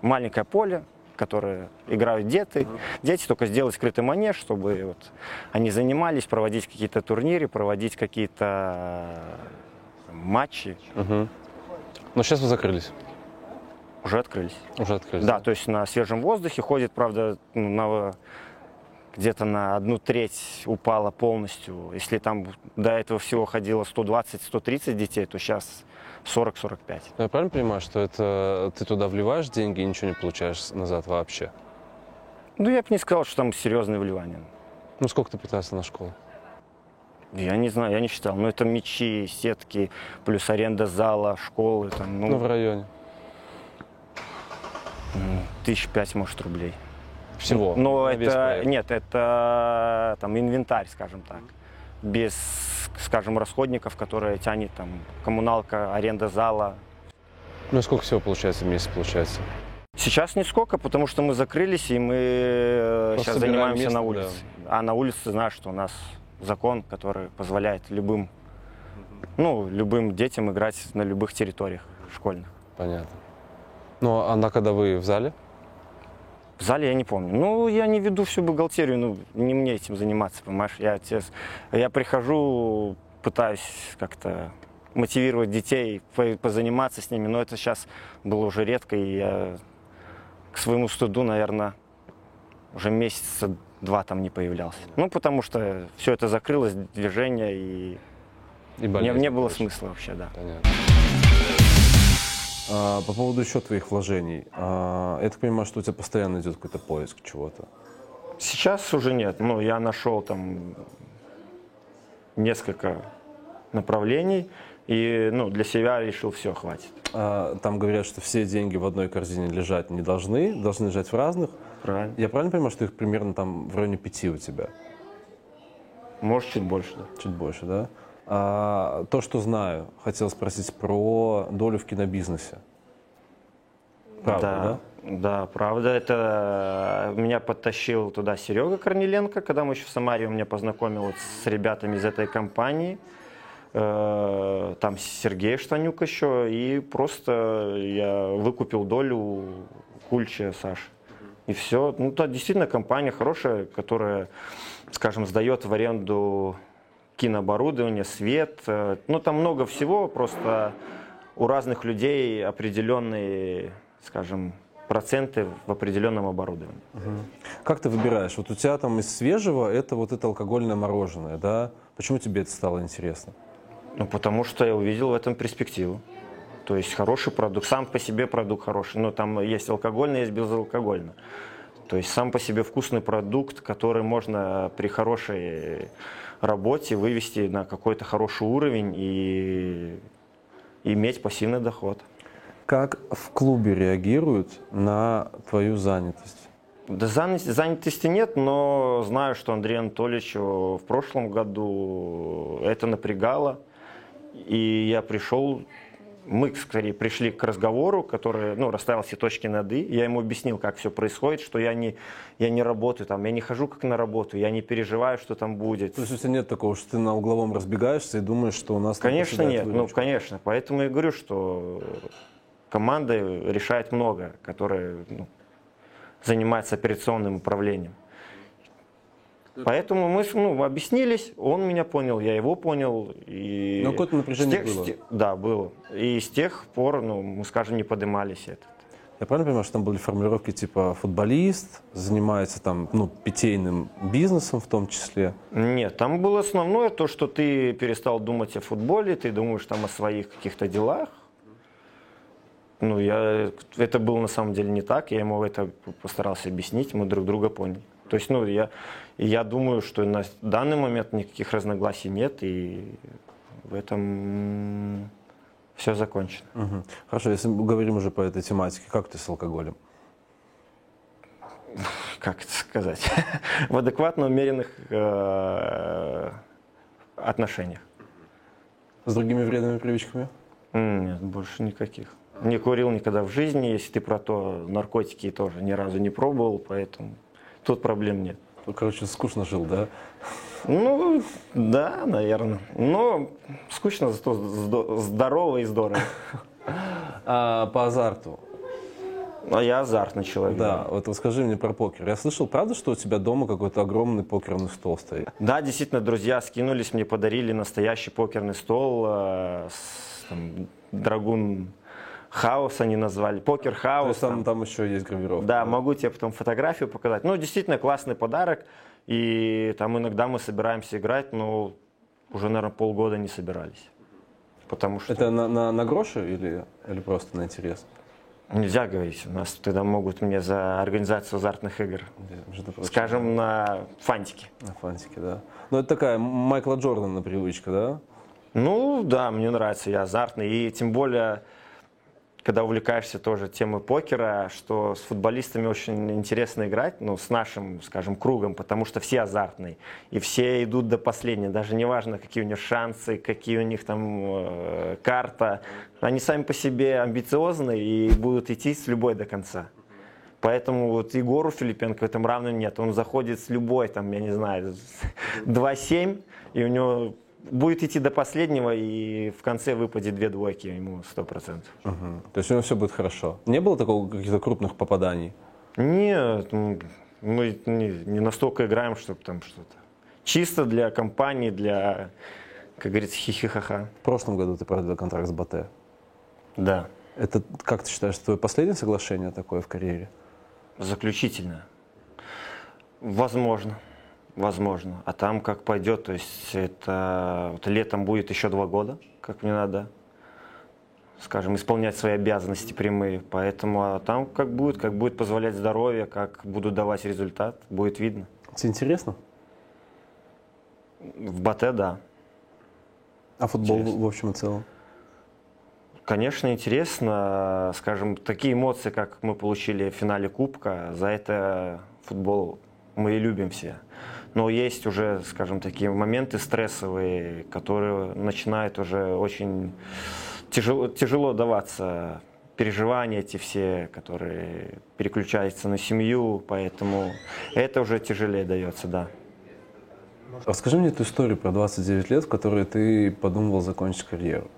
маленькое поле, которое играют дети. Дети только сделать скрытый манеж, чтобы вот они занимались, проводить какие-то турниры, проводить какие-то э, матчи. Мгм. Но сейчас вы закрылись. Уже открылись. Уже открылись. Да, то есть на свежем воздухе ходит, правда, ну, на- где-то на одну треть упала полностью. Если там до этого всего ходило 120-130 детей, то сейчас 40-45. Я правильно понимаю, что это ты туда вливаешь деньги и ничего не получаешь назад вообще? Ну, я бы не сказал, что там серьезные вливания. Ну, сколько ты потратил на школу? Я не знаю, я не считал. Но это мячи, сетки, плюс аренда зала, школы, там, Ну, ну, в районе. тысяч пять, может, рублей. Всего. Но это, проект. нет, это там инвентарь, скажем так. Без, скажем, расходников, которые тянет там коммуналка, аренда зала. Ну, и сколько всего получается в месяц получается? Сейчас нисколько, потому что мы закрылись, и мы э, Просто сейчас занимаемся место, на улице. А на улице знаешь, что у нас закон, который позволяет любым, ну, любым детям играть на любых территориях школьных. Понятно. Ну, а на когда вы в зале? В зале я не помню. Ну, я не веду всю бухгалтерию, ну, не мне этим заниматься, понимаешь? Я, те- я прихожу, пытаюсь как-то мотивировать детей, по- позаниматься с ними, но это сейчас было уже редко, и я к своему стыду, наверное, уже месяца два там не появлялся. Ну, потому что все это закрылось, движение, и И не, болезнь, не было короче. смысла вообще, да. Понятно. А, по поводу еще твоих вложений. А, я так понимаю, что у тебя постоянно идет какой-то поиск чего-то. Сейчас уже нет. Ну, я нашел там несколько направлений, и ну, для себя решил, все, хватит. А, там говорят, что все деньги в одной корзине лежать не должны, должны лежать в разных. Правильно? Я правильно понимаю, что их примерно там в районе пяти у тебя? Может, чуть больше, да. Чуть больше, да? А, то, что знаю, хотел спросить про долю в кинобизнесе. Правда, да? да? Да, правда. Это э, меня подтащил туда Серега Корнеленко, когда мы еще в Самаре, он меня познакомил с ребятами из этой компании. Э, Там Сергей Штанюк еще. И просто я выкупил долю Кульча Саши. И все. Ну, да, действительно, компания хорошая, которая, скажем, сдает в аренду кинооборудование, свет. Э, Ну, там много всего, просто у разных людей определенные, скажем, проценты в определенном оборудовании. Как ты выбираешь? Вот у тебя там из свежего это вот это алкогольное мороженое, да? Почему тебе это стало интересно? Ну, потому что я увидел в этом перспективу. То есть хороший продукт, сам по себе продукт хороший. Но там есть алкогольный, есть безалкогольный. То есть сам по себе вкусный продукт, который можно при хорошей работе вывести на какой-то хороший уровень и иметь пассивный доход. Как в клубе реагируют на твою занятость? Да занятости, занятости нет, но знаю, что Андрей Анатольевич в прошлом году это напрягало. И я пришел мы, скорее, пришли к разговору, который, ну, расставил все точки над «и». Я ему объяснил, как все происходит, что я не, я не работаю там, я не хожу как на работу, я не переживаю, что там будет. То есть у тебя нет такого, что ты на угловом разбегаешься и думаешь, что у нас... Конечно нет, ну, конечно. Поэтому я говорю, что команда решает много, которая ну, занимается операционным управлением. Поэтому мы ну, объяснились, он меня понял, я его понял. И Но какое-то напряжение тех, было. С, да, было. И с тех пор, ну, мы, скажем, не поднимались этот. Я правильно понимаю, что там были формулировки типа футболист, занимается там, ну, питейным бизнесом в том числе? Нет, там было основное то, что ты перестал думать о футболе, ты думаешь там о своих каких-то делах. Ну, я, это было на самом деле не так, я ему это постарался объяснить, мы друг друга поняли. То есть, ну, я, я думаю, что на данный момент никаких разногласий нет, и в этом все закончено. Угу. Хорошо, если мы говорим уже по этой тематике, как ты с алкоголем? Как это сказать? В адекватно умеренных э, отношениях. С другими вредными привычками? Нет, больше никаких. Не курил никогда в жизни, если ты про то, наркотики тоже ни разу не пробовал, поэтому тут проблем нет. Ну, короче, скучно жил, да? Ну, да, наверное. Но скучно, зато здорово и здорово. А по азарту? А я азартный человек. Да, вот расскажи мне про покер. Я слышал, правда, что у тебя дома какой-то огромный покерный стол стоит? Да, действительно, друзья скинулись, мне подарили настоящий покерный стол э, с там, Драгун хаос они назвали, покер хаос. Там, там еще есть гравировка. Да, да, могу тебе потом фотографию показать. Ну, действительно классный подарок. И там иногда мы собираемся играть, но уже, наверное, полгода не собирались. Потому что... Это на, на, на гроши или, или просто на интерес? Нельзя говорить. У нас тогда могут мне за организацию азартных игр. Да, Скажем, на фантики. На фантики, да. Ну, это такая Майкла Джордана привычка, да? Ну, да, мне нравится, я азартный. И тем более когда увлекаешься тоже темой покера, что с футболистами очень интересно играть, ну, с нашим, скажем, кругом, потому что все азартные, и все идут до последнего, даже не важно, какие у них шансы, какие у них там э, карта, они сами по себе амбициозны и будут идти с любой до конца. Поэтому вот Егору Филипенко в этом равным нет. Он заходит с любой, там, я не знаю, 2-7, и у него будет идти до последнего, и в конце выпадет две двойки ему сто процентов. Угу. То есть у него все будет хорошо. Не было такого каких-то крупных попаданий? Нет, мы не, не настолько играем, чтобы там что-то. Чисто для компании, для, как говорится, хихихаха. В прошлом году ты продлил контракт с Батэ. Да. Это, как ты считаешь, твое последнее соглашение такое в карьере? Заключительное. Возможно. Возможно. А там как пойдет, то есть это вот летом будет еще два года, как мне надо, скажем, исполнять свои обязанности прямые. Поэтому а там как будет, как будет позволять здоровье, как будут давать результат, будет видно. Тебе интересно? В Бате, да. А футбол интересно. в общем и целом? Конечно, интересно. Скажем, такие эмоции, как мы получили в финале Кубка, за это футбол мы и любим все. Но есть уже, скажем, такие моменты стрессовые, которые начинают уже очень тяжело, тяжело даваться переживания эти все, которые переключаются на семью, поэтому это уже тяжелее дается, да. Расскажи мне эту историю про 29 лет, в которой ты подумывал закончить карьеру.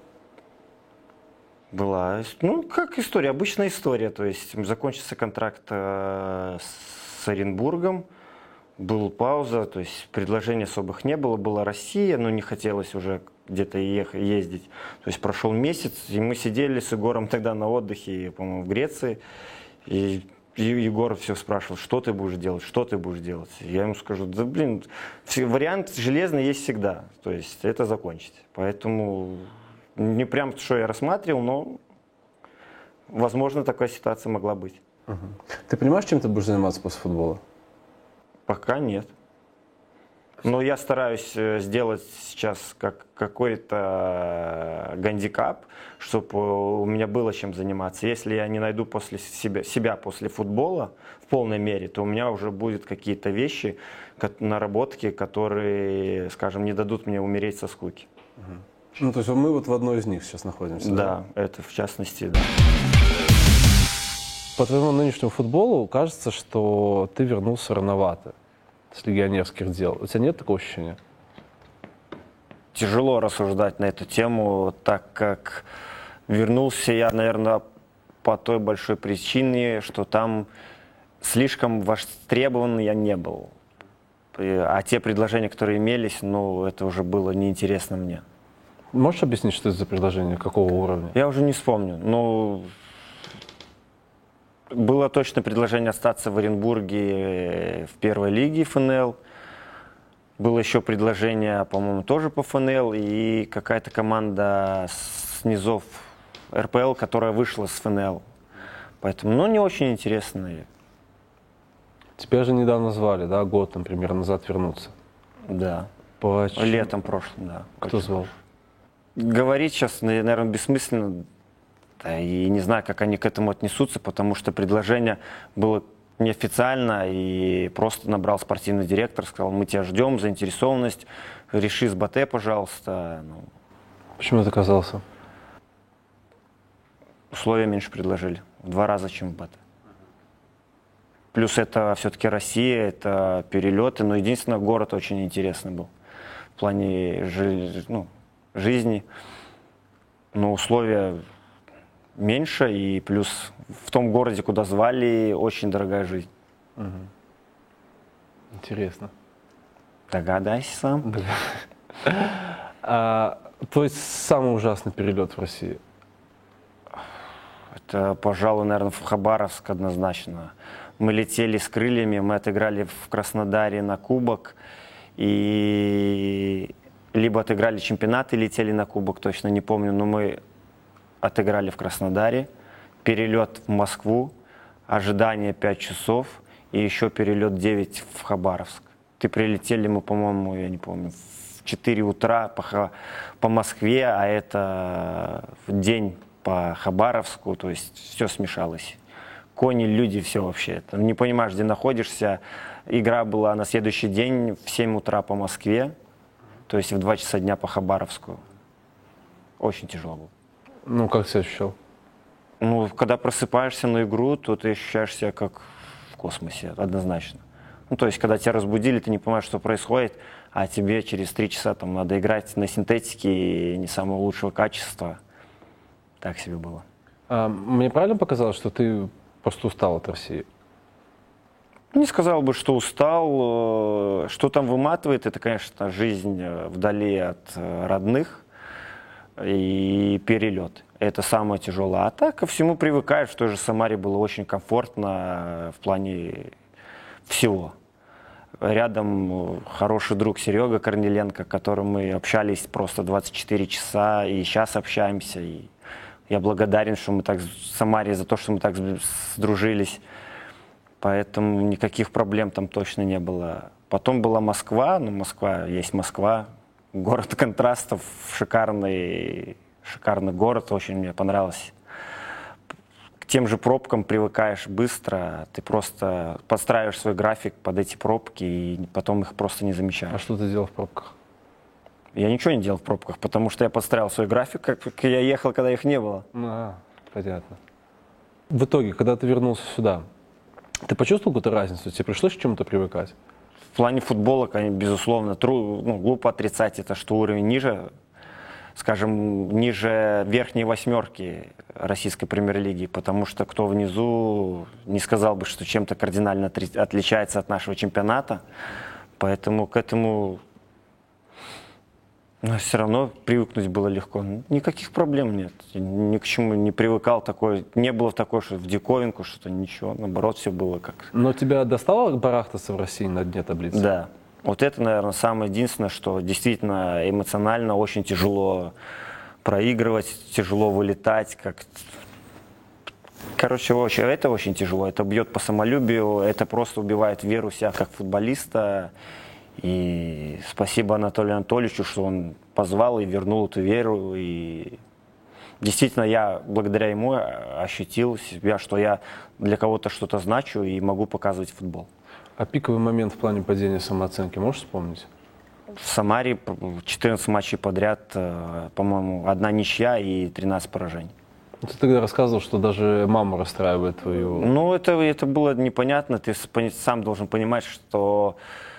Была, ну, как история, обычная история, то есть закончился контракт э, с Оренбургом, была пауза, то есть предложений особых не было, была Россия, но не хотелось уже где-то ездить. То есть прошел месяц, и мы сидели с Егором тогда на отдыхе, по-моему, в Греции, и Егор все спрашивал, что ты будешь делать, что ты будешь делать. Я ему скажу, да блин, вариант железный есть всегда. То есть это закончить. Поэтому не прям, что я рассматривал, но возможно такая ситуация могла быть. Ты понимаешь, чем ты будешь заниматься после футбола? Пока нет. Но я стараюсь э, сделать сейчас как какой-то э, гандикап, чтобы у меня было чем заниматься. Если я не найду после себя, себя после футбола в полной мере, то у меня уже будут какие-то вещи, наработки, которые, скажем, не дадут мне умереть со скуки. Ну, то есть мы вот в одной из них сейчас находимся. Да, это в частности, да. По твоему нынешнему футболу кажется, что ты вернулся рановато с легионерских дел. У тебя нет такого ощущения? тяжело рассуждать на эту тему, так как вернулся я, наверное, по той большой причине, что там слишком востребован я не был. А те предложения, которые имелись, ну, это уже было неинтересно мне. Можешь объяснить, что это за предложение, какого уровня? Я уже не вспомню. Ну, было точно предложение остаться в Оренбурге э, в первой лиге ФНЛ. Было еще предложение, по-моему, тоже по ФНЛ. И какая-то команда с низов РПЛ, которая вышла с ФНЛ. Поэтому, ну, не очень интересно. Тебя же недавно звали, да, год, например, назад вернуться. Да. Почему? Летом прошлым, да. Кто звал? Говорить сейчас, наверное, бессмысленно. Да, и не знаю, как они к этому отнесутся, потому что предложение было неофициально, и просто набрал спортивный директор, сказал, мы тебя ждем, заинтересованность, реши с Батэ, пожалуйста. Ну, Почему ты отказался? условия меньше предложили, в два раза, чем в Батэ. Плюс это все-таки Россия, это перелеты, но единственное, город очень интересный был в плане жи- ну, жизни. Но условия меньше, и плюс в том городе, куда звали, очень дорогая жизнь. Интересно. Догадайся сам. А, твой самый ужасный перелет в России? Это, пожалуй, наверное, в Хабаровск однозначно. Мы летели с крыльями, мы отыграли в Краснодаре на кубок. И либо отыграли чемпионат и летели на кубок, точно не помню, но мы отыграли в Краснодаре. Перелет в Москву, ожидание 5 часов и еще перелет 9 в Хабаровск. Ты прилетели мы, по-моему, я не помню, в 4 утра по, по Москве, а это в день по Хабаровску, то есть все смешалось. Кони, люди, все вообще. Там не понимаешь, где находишься. Игра была на следующий день в 7 утра по Москве, то есть в 2 часа дня по Хабаровску. Очень тяжело было. Ну, как себя ощущал? Ну, когда просыпаешься на игру, то ты ощущаешь себя как в космосе, однозначно. Ну, то есть, когда тебя разбудили, ты не понимаешь, что происходит, а тебе через три часа там надо играть на синтетике не самого лучшего качества. Так себе было. А, мне правильно показалось, что ты просто устал от России? Не сказал бы, что устал. Э, Что там выматывает, это, конечно, жизнь э, вдали от э, родных и перелет. Это самое тяжелое. А так ко всему привыкаешь. В же Самаре было очень комфортно э, в плане всего. Рядом э, хороший друг Серега Корнеленко, которым мы общались просто 24 часа, и сейчас общаемся. И я благодарен, что мы так с Самаре за то, что мы так сдружились. Поэтому никаких проблем там точно не было. Потом была Москва, ну Москва есть Москва, город контрастов, шикарный, шикарный город, очень мне понравился. К тем же пробкам привыкаешь быстро, ты просто подстраиваешь свой график под эти пробки и потом их просто не А замечаешь. что ты делал в пробках? Я ничего не делал в пробках, потому что я подстраивал свой график, как как я ехал, когда их не было. А, понятно. В итоге, когда ты вернулся сюда, ты почувствовал какую-то разницу? Тебе пришлось к чему-то привыкать? В плане футбола, конечно, безусловно, тру, ну, глупо отрицать это, что уровень ниже, скажем, ниже верхней восьмерки российской премьер-лиги, потому что кто внизу не сказал бы, что чем-то кардинально отличается от нашего чемпионата. Поэтому к этому Но все равно привыкнуть было легко. Никаких проблем нет. Ни к чему не привыкал такой. Не было такой, что в диковинку что-то, ничего. Наоборот, все было как... Но тебя достало барахтаться в России на дне таблицы? Да. Вот это, наверное, самое единственное, что действительно эмоционально очень тяжело проигрывать, тяжело вылетать, как Короче, очень, это очень тяжело. Это бьет по самолюбию, это просто убивает веру себя как футболиста. И спасибо Анатолию Анатольевичу, что он позвал и вернул эту веру. И действительно, я благодаря ему ощутил себя, что я для кого-то что-то значу и могу показывать футбол. А пиковый момент в плане падения самооценки можешь вспомнить? В Самаре 14 матчей подряд, э, по-моему, одна ничья и 13 поражений. Ну, ты тогда рассказывал, что даже мама расстраивает твою... Ну, это, это было непонятно. Ты сам должен понимать, что э,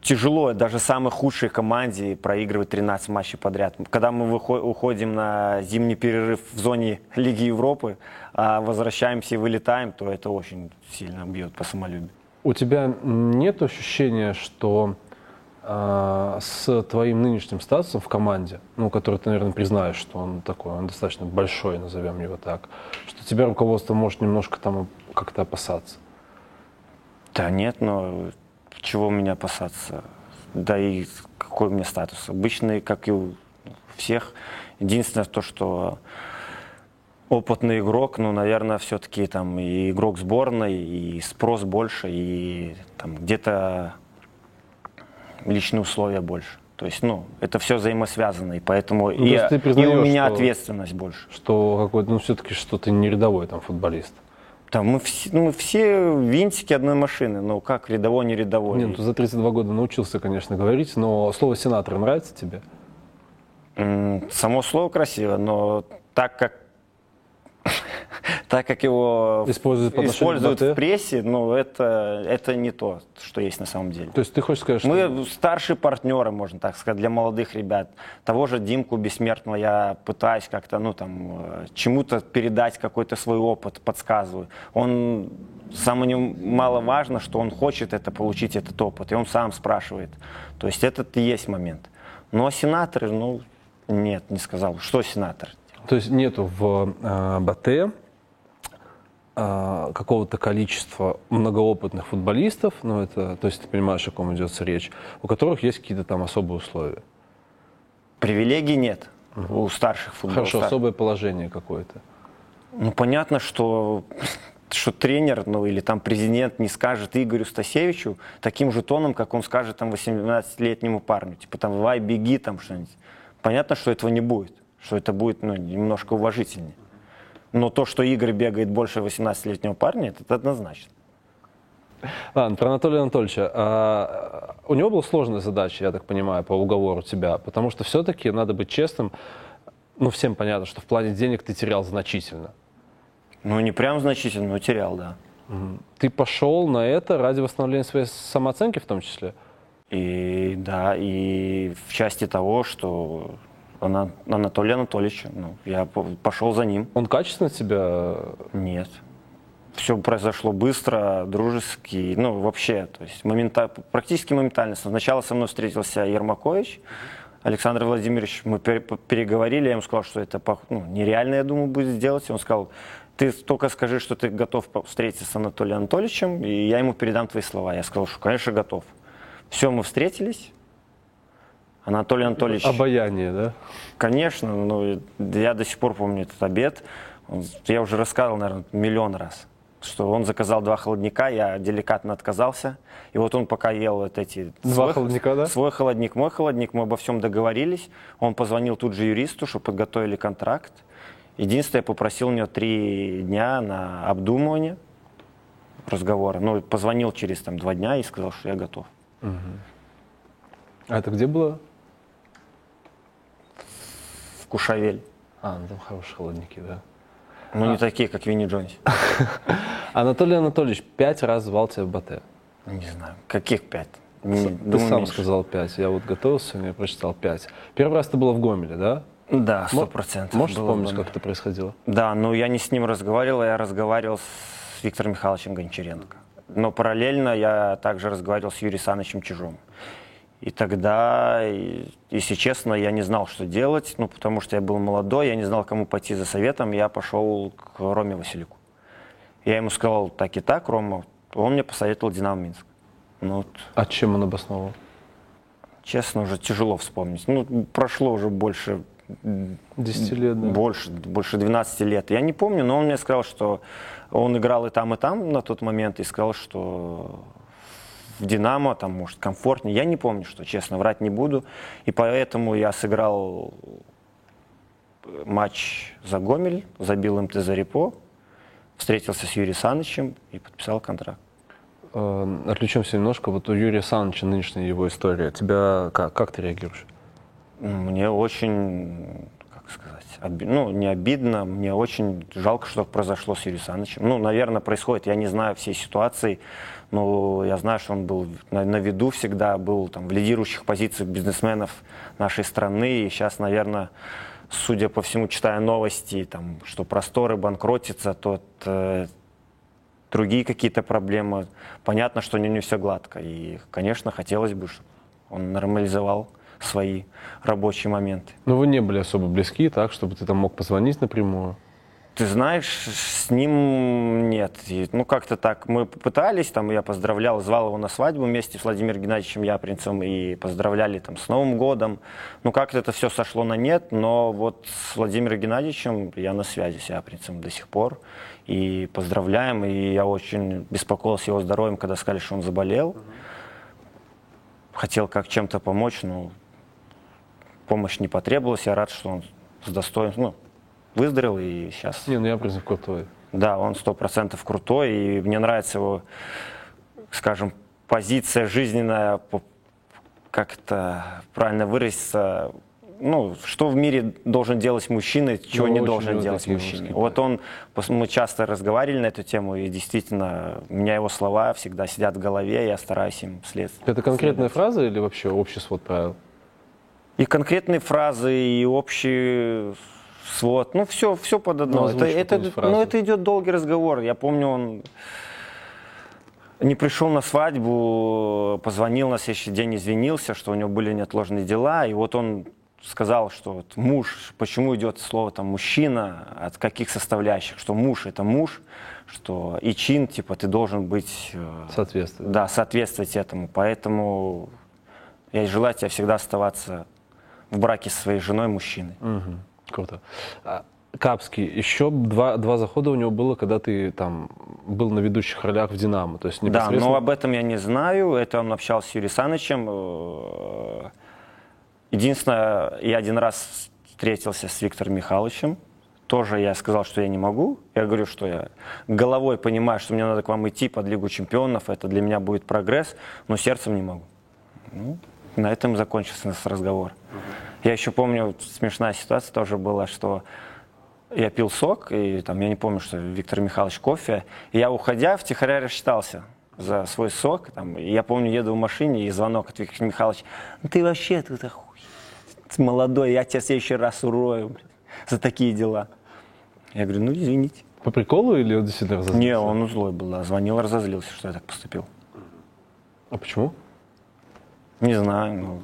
тяжело даже самой худшей команде проигрывать 13 матчей подряд. Когда мы уходим на зимний перерыв в зоне Лиги Европы, а возвращаемся и вылетаем, то это очень сильно бьет по самолюбию. У тебя нет ощущения, что э, с твоим нынешним статусом в команде, ну, который ты, наверное, признаешь, что он такой, он достаточно большой, назовем его так, что тебя руководство может немножко там как-то опасаться? Да нет, но чего меня опасаться? Да и какой у меня статус? Обычный, как и у всех. Единственное то, что опытный игрок, ну, наверное, все-таки там и игрок сборной, и спрос больше, и там где-то личные условия больше. То есть, ну, это все взаимосвязано, и поэтому ну, и, и у меня что, ответственность больше. Что какой-то, ну, все-таки что то не рядовой там футболист. Там мы все, ну, мы все винтики одной машины, ну как рядовой, не рядовой. Нет, ну, за 32 года научился, конечно, говорить, но слово сенатор нравится тебе? Само слово красиво, но так как так как его используют, используют в прессе, ну, это, это не то, что есть на самом деле. То есть ты хочешь сказать, что... Мы старшие партнеры, можно так сказать, для молодых ребят. Того же Димку Бессмертного я пытаюсь как-то, ну, там, э, чему-то передать какой-то свой опыт, подсказываю. Он самое немаловажно, что он хочет это получить, этот опыт, и он сам спрашивает. То есть этот и есть момент. Но сенаторы, ну, нет, не сказал. Что сенатор? То есть нету в э, БТ э, какого-то количества многоопытных футболистов, ну это, то есть ты понимаешь, о ком идет речь, у которых есть какие-то там особые условия. Привилегий нет угу. у старших футболистов. Хорошо, особое положение какое-то. Ну понятно, что что тренер, ну или там президент не скажет Игорю Стасевичу таким же тоном, как он скажет там 18-летнему парню, типа там давай беги там что-нибудь. Понятно, что этого не будет что это будет ну, немножко уважительнее. Но то, что Игорь бегает больше 18-летнего парня, это однозначно. Ладно, про Анатолия Анатольевича. А, у него была сложная задача, я так понимаю, по уговору тебя, потому что все-таки надо быть честным. Ну, всем понятно, что в плане денег ты терял значительно. Ну, не прям значительно, но терял, да. Ты пошел на это ради восстановления своей самооценки в том числе? И да, и в части того, что Анатолия Анатольевича. Ну, я пошел за ним. Он качественно тебя? Нет. Все произошло быстро, дружески, ну, вообще, то есть момента, практически моментально. Сначала со мной встретился Ермакович, Александр Владимирович, мы переговорили, я ему сказал, что это ну, нереально, я думаю, будет сделать. Он сказал, ты только скажи, что ты готов встретиться с Анатолием Анатольевичем, и я ему передам твои слова. Я сказал, что, конечно, готов. Все, мы встретились, Анатолий Анатольевич... Обаяние, да? Конечно, ну, я до сих пор помню этот обед. Я уже рассказывал, наверное, миллион раз, что он заказал два холодника, я деликатно отказался. И вот он пока ел вот эти... Два свой, холодника, да? Свой холодник, мой холодник, мы обо всем договорились. Он позвонил тут же юристу, чтобы подготовили контракт. Единственное, я попросил у него три дня на обдумывание разговора. Ну, позвонил через там два дня и сказал, что я готов. Угу. А это где было? Кушавель. А, ну там хорошие холодники, да. Ну, а. не такие, как Винни Джонс. Анатолий Анатольевич пять раз звал тебя в БТ. Не знаю, каких пять? Ты Думаю, сам меньше. сказал пять. Я вот готовился, я прочитал пять. Первый раз ты был в Гомеле, да? Да, сто процентов. Можешь вспомнить, как это происходило? Да, ну я не с ним разговаривал, я разговаривал с Виктором Михайловичем Гончаренко. Но параллельно я также разговаривал с Юрием Санычем Чижом. И тогда, и- если честно, я не знал, что делать, ну, потому что я был молодой, я не знал, кому пойти за советом, я пошел к Роме Василику. Я ему сказал, так и так, Рома, он мне посоветовал Динамо Минск. Ну, вот, А чем он обосновывал? честно, уже тяжело вспомнить. Ну, прошло уже больше, Десяти лет, да? больше, больше 12 лет. Я не помню, но он мне сказал, что он играл и там, и там на тот момент, и сказал, что в «Динамо» там, может, комфортнее. Я не помню, что, честно, врать не буду. И поэтому я сыграл матч за Гомель, забил МТЗ Репо, встретился с Юрием Санычем и подписал контракт. Э, Отвлечемся немножко. Вот у Юрия Саныча нынешняя его история. Тебя как, как ты реагируешь? Мне очень, как сказать, оби- ну, не обидно, мне очень жалко, что произошло с Юрием Санычем. Ну, наверное, происходит, я не знаю всей ситуации, но я знаю, что он был на, на виду всегда, был там в лидирующих позициях бизнесменов нашей страны, и сейчас, наверное, судя по всему, читая новости, там, что просторы банкротятся, то э, другие какие-то проблемы. Понятно, что не, не все гладко. И, конечно, хотелось бы, чтобы он нормализовал свои рабочие моменты. Ну, вы не были особо близки, так, чтобы ты там мог позвонить напрямую. Ты знаешь, с ним нет. И, ну, как-то так. Мы попытались, там, я поздравлял, звал его на свадьбу вместе с Владимиром Геннадьевичем Япринцем и поздравляли там с Новым годом. Ну, как-то это все сошло на нет, но вот с Владимиром Геннадьевичем я на связи с Япринцем до сих пор. И поздравляем, и я очень беспокоился его здоровьем, когда сказали, что он заболел. Хотел как чем-то помочь, но помощь не потребовалась. Я рад, что он с достоинством, ну, выздоровел и сейчас... Не, ну я признак крутой. Да, он сто процентов крутой, и мне нравится его, скажем, позиция жизненная, как это правильно выразиться, ну, что в мире должен делать мужчина, чего Ну, не должен делать мужчина. Вот он, мы часто разговаривали на эту тему, и действительно, у меня его слова всегда сидят в голове, я стараюсь им след. Это конкретная следовать. фраза или вообще общий свод правил? И конкретные фразы, и общий свод. Ну, все, все под одно. Ну, это, это, фразу. ну, это идет долгий разговор. Я помню, он не пришел на свадьбу, позвонил на следующий день, извинился, что у него были неотложные дела. И вот он сказал, что вот муж, почему идет слово там мужчина, от каких составляющих, что муж это муж, что и чин, типа, ты должен быть э, Соответствует. да, соответствовать этому. Поэтому я желаю тебе всегда оставаться в браке со своей женой мужчиной. Мгм. Круто. А, Капский, еще два, два захода у него было, когда ты там был на ведущих ролях в «Динамо». То есть Да, непосредственно... но об этом я не знаю. Это он общался с Юрием Санычем. Э, Единственное, я один раз встретился с Виктором Михайловичем. Тоже я сказал, что я не могу. Я говорю, что я головой понимаю, что мне надо к вам идти под Лигу чемпионов. Это для меня будет прогресс, но сердцем не могу. Ну, на этом закончился наш разговор. Я еще помню, смешная ситуация тоже была, что я пил сок, и там, я не помню, что Виктор Михайлович кофе. И я, уходя, втихаря рассчитался за свой сок. Там, и я помню, еду в машине, и звонок от Виктора Михайловича. Ну ты вообще тут. Ты молодой, я тебя в следующий раз урою блин, за такие дела. Я говорю, ну извините. По приколу или он действительно разозлился? Не, он злой был, да. Звонил, разозлился, что я так поступил. А почему? Не знаю, ну,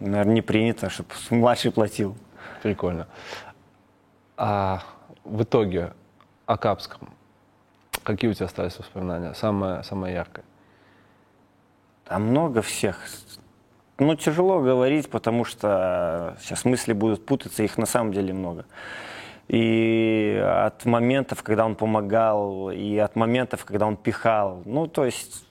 наверное, не принято, чтобы младший платил. Прикольно. А в итоге о Капском. Какие у тебя остались воспоминания? Самое, самое яркое. Там много всех. Ну, тяжело говорить, потому что сейчас мысли будут путаться, их на самом деле много. И от моментов, когда он помогал, и от моментов, когда он пихал. Ну, то есть,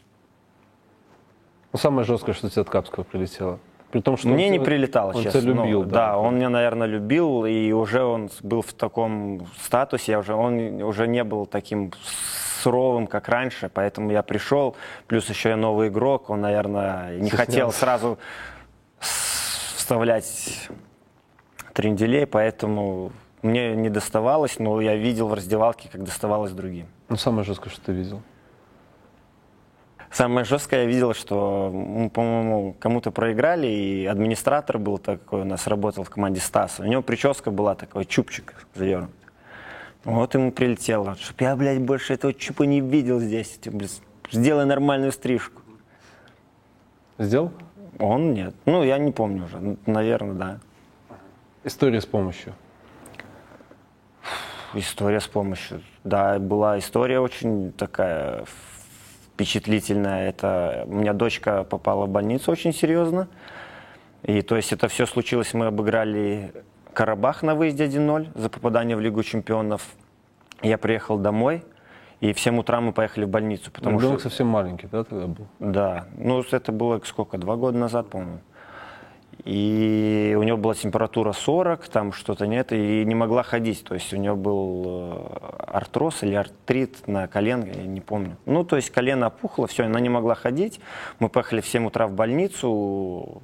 Ну, самое жесткое, что тебе от Капского прилетело. При том, что мне он не прилетало, он честно. любил, Ну, да. он меня, наверное, любил, и уже он был в таком статусе, я уже, он уже не был таким суровым, как раньше, поэтому я пришел, плюс еще я новый игрок, он, наверное, не Стеснялся. хотел сразу вставлять тренделей, поэтому мне не доставалось, но я видел в раздевалке, как доставалось другим. Ну, самое жесткое, что ты видел. Самое жесткое я видел, что, мы, по-моему, кому-то проиграли, и администратор был такой, у нас работал в команде Стаса. У него прическа была такой, чубчик завернут. Вот ему прилетело, чтоб я, блядь, больше этого чупа не видел здесь. Ты, блядь, Сделай нормальную стрижку. Сделал? Он нет. Ну, я не помню уже. Наверное, да. История с помощью. История с помощью. Да, была история очень такая впечатлительная. Это у меня дочка попала в больницу очень серьезно. И то есть это все случилось, мы обыграли Карабах на выезде 1-0 за попадание в Лигу чемпионов. Я приехал домой, и в 7 утра мы поехали в больницу. Потому Ребенок что... совсем маленький, да, тогда был? Да, ну это было сколько, два года назад, по-моему. И у него была температура 40, там что-то нет, и не могла ходить. То есть у нее был э, артроз или артрит на коленке, я не помню. Ну, то есть колено опухло, все, она не могла ходить. Мы поехали в 7 утра в больницу, в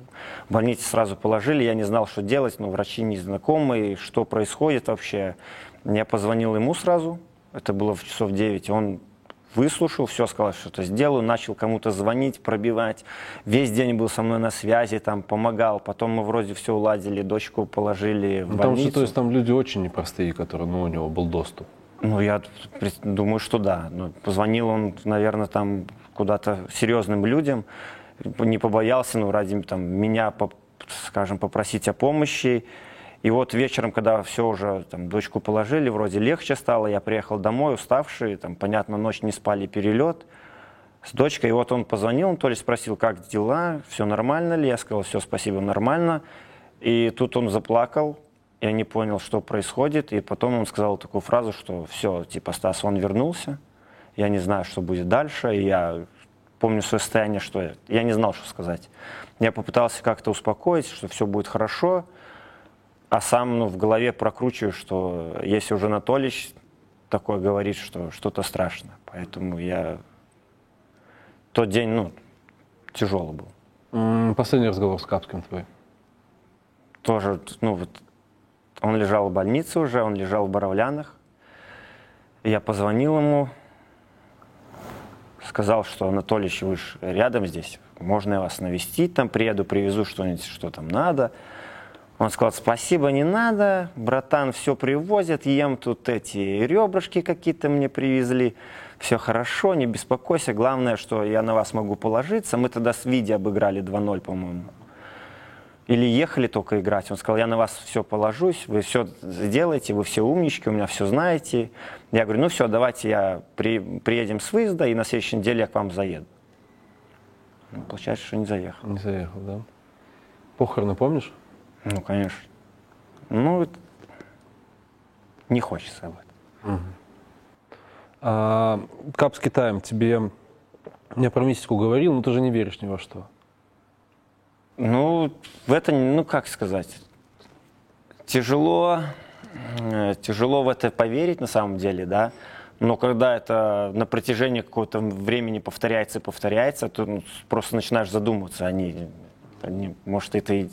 больнице сразу положили, я не знал, что делать, но врачи незнакомые, что происходит вообще. Я позвонил ему сразу, это было в часов 9, он выслушал, все сказал, что то сделаю, начал кому-то звонить, пробивать. Весь день был со мной на связи, там помогал. Потом мы вроде все уладили, дочку положили в Ну, больницу. Потому что, то есть, там люди очень непростые, которые, ну, у него был доступ. Ну, я думаю, что да. Ну, позвонил он, наверное, там куда-то серьезным людям, не побоялся, ну, ради там, меня, скажем, попросить о помощи. И вот вечером, когда все уже, там, дочку положили, вроде легче стало, я приехал домой, уставший, там, понятно, ночь не спали, перелет с дочкой. И вот он позвонил, он то ли спросил, как дела, все нормально ли? Я сказал, все, спасибо, нормально. И тут он заплакал, я не понял, что происходит. И потом он сказал такую фразу, что все, типа, Стас, он вернулся, я не знаю, что будет дальше. И я помню свое состояние, что я, я не знал, что сказать. Я попытался как-то успокоить, что все будет хорошо, а сам ну, в голове прокручиваю, что если уже Анатолич такое говорит, что что-то страшно. Поэтому я... Тот день, ну, тяжелый был. Последний разговор с Капским твой. тоже, ну вот, он лежал в больнице уже, он лежал в Боровлянах. Я позвонил ему, сказал, что Анатольевич, вы ж рядом здесь, можно я вас навестить, там приеду, привезу что-нибудь, что там надо. Он сказал, спасибо, не надо, братан, все привозят, ем тут эти ребрышки какие-то мне привезли, все хорошо, не беспокойся, главное, что я на вас могу положиться. Мы тогда с Види обыграли 2-0, по-моему или ехали только играть. Он сказал, я на вас все положусь, вы все сделаете, вы все умнички, у меня все знаете. Я говорю, ну все, давайте я при, приедем с выезда, и на следующей неделе я к вам заеду. Ну, получается, что не заехал. Не заехал, да? Похороны помнишь? Ну, конечно. Ну, не хочется об этом. А, Капский тайм тебе... Я про мистику говорил, но ты же не веришь ни во что. Ну, в это, ну, как сказать, тяжело, э, тяжело в это поверить на самом деле, да, но когда это на протяжении какого-то времени повторяется и повторяется, то ну, просто начинаешь задумываться, они, они может, это и,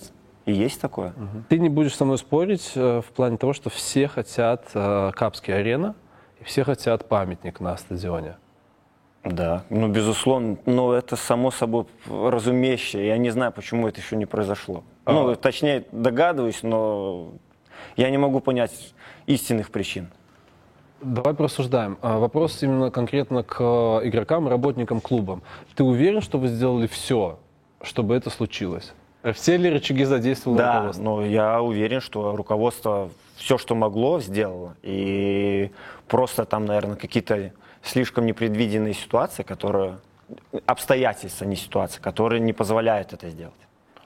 и есть такое? Ты не будешь со мной спорить э, в плане того, что все хотят э, Капский арена, и все хотят памятник на стадионе. Да, ну, безусловно, но это само собой разумеющее. Я не знаю, почему это еще не произошло. А. Ну, точнее, догадываюсь, но я не могу понять истинных причин. Давай порассуждаем. А, Вопрос именно конкретно к э, игрокам работникам клуба. Ты уверен, что вы сделали все, чтобы это случилось? Все ли рычаги задействовало Да, руководство? но я уверен, что руководство все, что могло, сделало. И просто там, наверное, какие-то слишком непредвиденные ситуации, которые обстоятельства, не ситуации, которые не позволяют это сделать.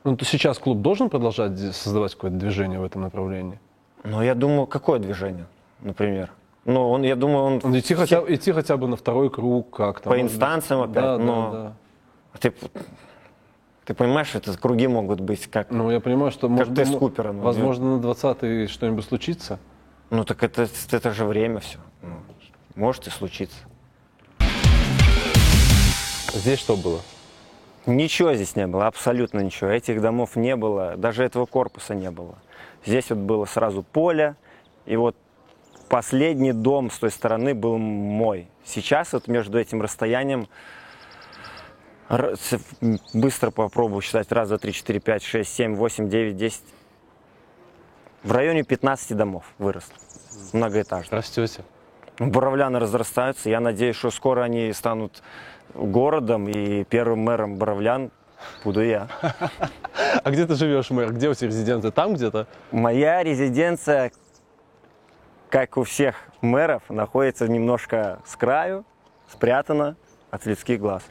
Ну, то сейчас клуб должен продолжать создавать какое-то движение в этом направлении? Но я думаю, какое движение, например? Ну, он, я думаю, он Ну, Идти, все- хотя, идти хотя бы на второй круг как-то. По может инстанциям опять, Да, но- да, да. Ты, ты понимаешь, это круги могут быть как... Ну, я понимаю, что может, тест мо- Купера, ну, возможно, на 20-й что-нибудь случится. Ну так это, это же время все. может и случиться. Здесь что было? Ничего здесь не было, абсолютно ничего. Этих домов не было, даже этого корпуса не было. Здесь вот было сразу поле, и вот последний дом с той стороны был мой. Сейчас вот между этим расстоянием с- быстро попробую считать. Раз, два, три, четыре, пять, шесть, семь, восемь, девять, десять. В районе 15 домов выросло. Многоэтажно. Растете. Боровляны разрастаются. Я надеюсь, что скоро они станут городом, и первым мэром Боровлян буду я. А где ты живешь, мэр? Где у тебя резиденция? Там где-то? Моя резиденция, как у всех мэров, находится немножко с краю, спрятана от людских глаз.